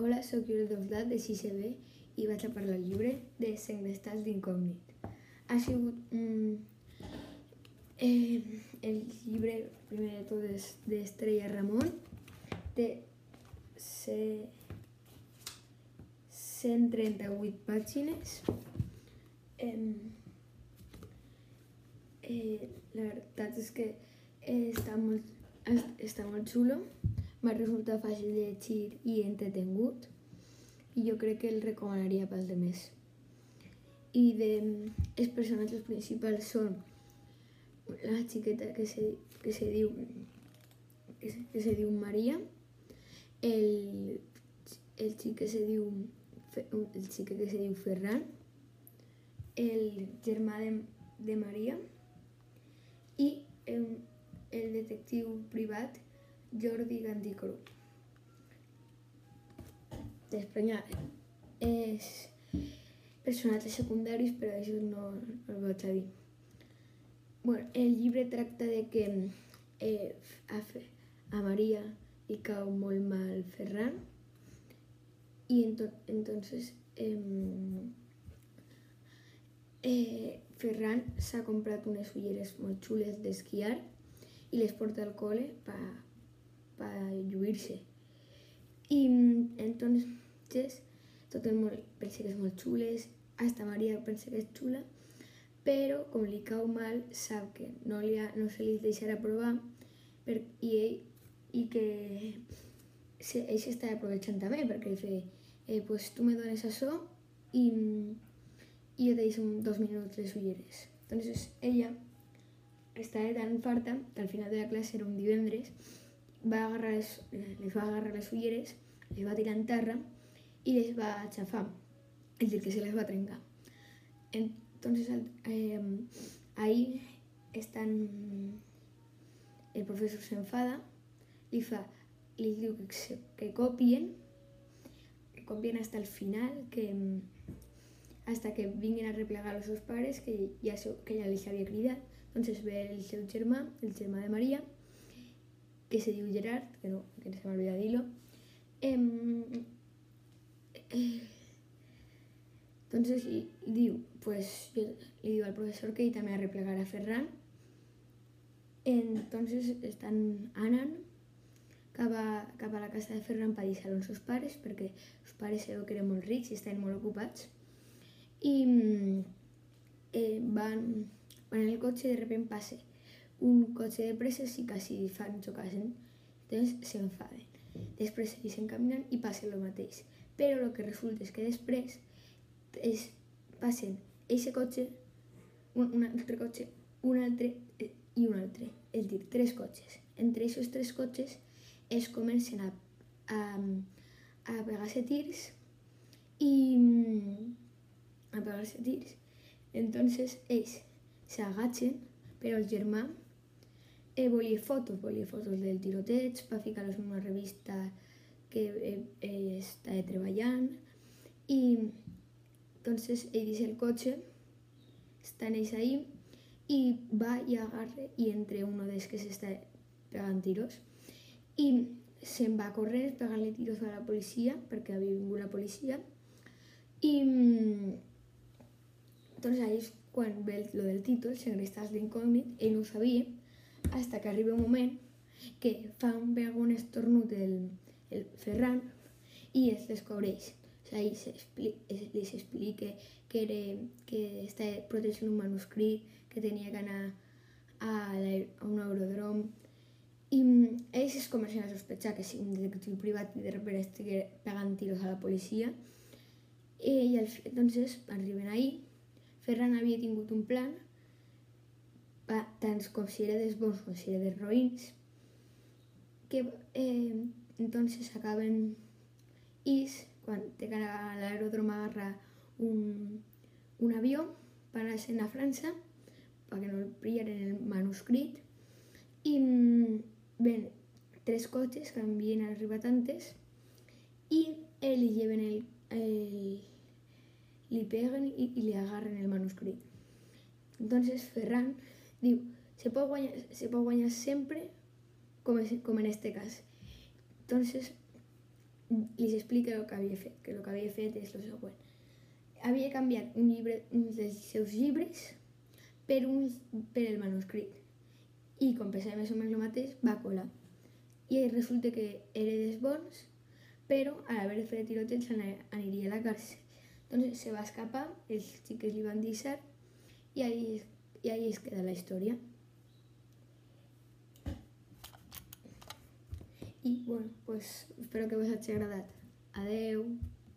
Hola, sóc Juli Doblat de 6B i vaig a parlar al llibre de Segrestats d'incògnit. Ha sigut mm, eh, el llibre, primer de tot, és d'Estrella Ramon, té se, 138 pàgines. Eh, eh, la veritat és que eh, està molt, està molt xulo va resultar fàcil de llegir i entretengut i jo crec que el recomanaria pels demés. I de, els personatges principals són la xiqueta que se, que se diu que se, que se diu Maria, el, el xic que se diu el xic que se diu Ferran, el germà de, de Maria i el, el detectiu privat Jordi Gandicru. Després hi ha és personatges secundaris, però això no, no el vaig a. Bueno, el llibre tracta de que eh, a, a Maria li mal Ferran ento, entonces eh, eh, Ferran s'ha comprat unes ulleres molt xules d'esquiar i les porta al col·le per para lluir-se. I entonces tot el món pensa que és molt xules, hasta Maria pensa que és xula, però com li cau mal sap que no, li ha, no se li deixarà provar per, i, ell, i que se, ell s'està aprovechant també perquè dice, eh, pues tu me dones això i, i jo te deixo dos minuts les ulleres. Entonces ella estava tan farta que al final de la classe era un divendres va agarrar les, va agarrar les ulleres, les va tirar en terra i les va aixafar, és dir, que se les va trencar. Entonces, eh, ahí estan... El professor s'enfada, li fa, li diu que, copien, que copien hasta el final, que hasta que vinguin a replegar els seus pares, que ja, que ja els havia cridat. Entonces ve el seu el germà de Maria, que se diu Gerard, que no, que se m'ha dir-lo. Eh, eh, entonces, i, diu, pues, li diu al professor que ell també ha replegar a Ferran. Entonces, estan anant cap a, cap a la casa de Ferran per deixar els seus pares, perquè els pares sabeu que eren molt rics i estaven molt ocupats. I eh, van, van en el cotxe i de repente passa un cotxe de presses i quasi fan xocasen. Entonces s'enfaden. Després ells s'encaminen i passa el mateix. Però el que resulta és que després es passen aquest cotxe, un, un altre cotxe, un altre i un altre. És dir, tres cotxes. Entre aquests tres cotxes es comencen a, a, a pegar-se tirs i a pegar-se tirs. Entonces ells s'agatxen, però el germà eh, volia fotos, volia fotos del tiroteig per ficar-los en una revista que eh, eh, estava treballant. I entonces ell deixa el cotxe, estan ells ahí i va i agarra i entre uno dels que s'està pegant tiros i se'n va a córrer pegant-li tiros a la policia perquè havia vingut la policia. I doncs ahí quan ve lo del títol, segrestats d'incògnit, ell no ho sabia hasta que arriba un moment que fa un veu un estornut el, el Ferran i es descobreix. O sigui, li s'explica que, era, que estava protegint un manuscrit, que tenia que anar a, a un aerodrom. I ells es comencen a sospechar que si un detectiu privat de repente estigui pegant tiros a la policia. I, i al, arriben ahí. Ferran havia tingut un plan tant com si era dels bons com si era dels roïns, que eh, entonces acaben is quan té que l'aeròdrom a agarrar un, un avió per anar a França perquè no el pillaren el manuscrit i ven tres cotxes que havien arribat antes i eh, li lleven el, el li peguen i, i li agarren el manuscrit. Entonces Ferran Diu, se pot guanyar, se pot guanyar sempre com, es, com en este cas. Entonces, li explica el que havia fet, que el que havia fet és el següent. Havia canviat un llibre, un dels seus llibres per, un, per el manuscrit i com pensava més o menys el mateix, va colar. I resulta que era dels bons, però a l'haver fet tiroteig aniria a la càrcel. Doncs se va escapar, els xiques li van deixar i ahí, i ahí es queda la història. I bueno, pues, espero que us hagi agradat. Adeu!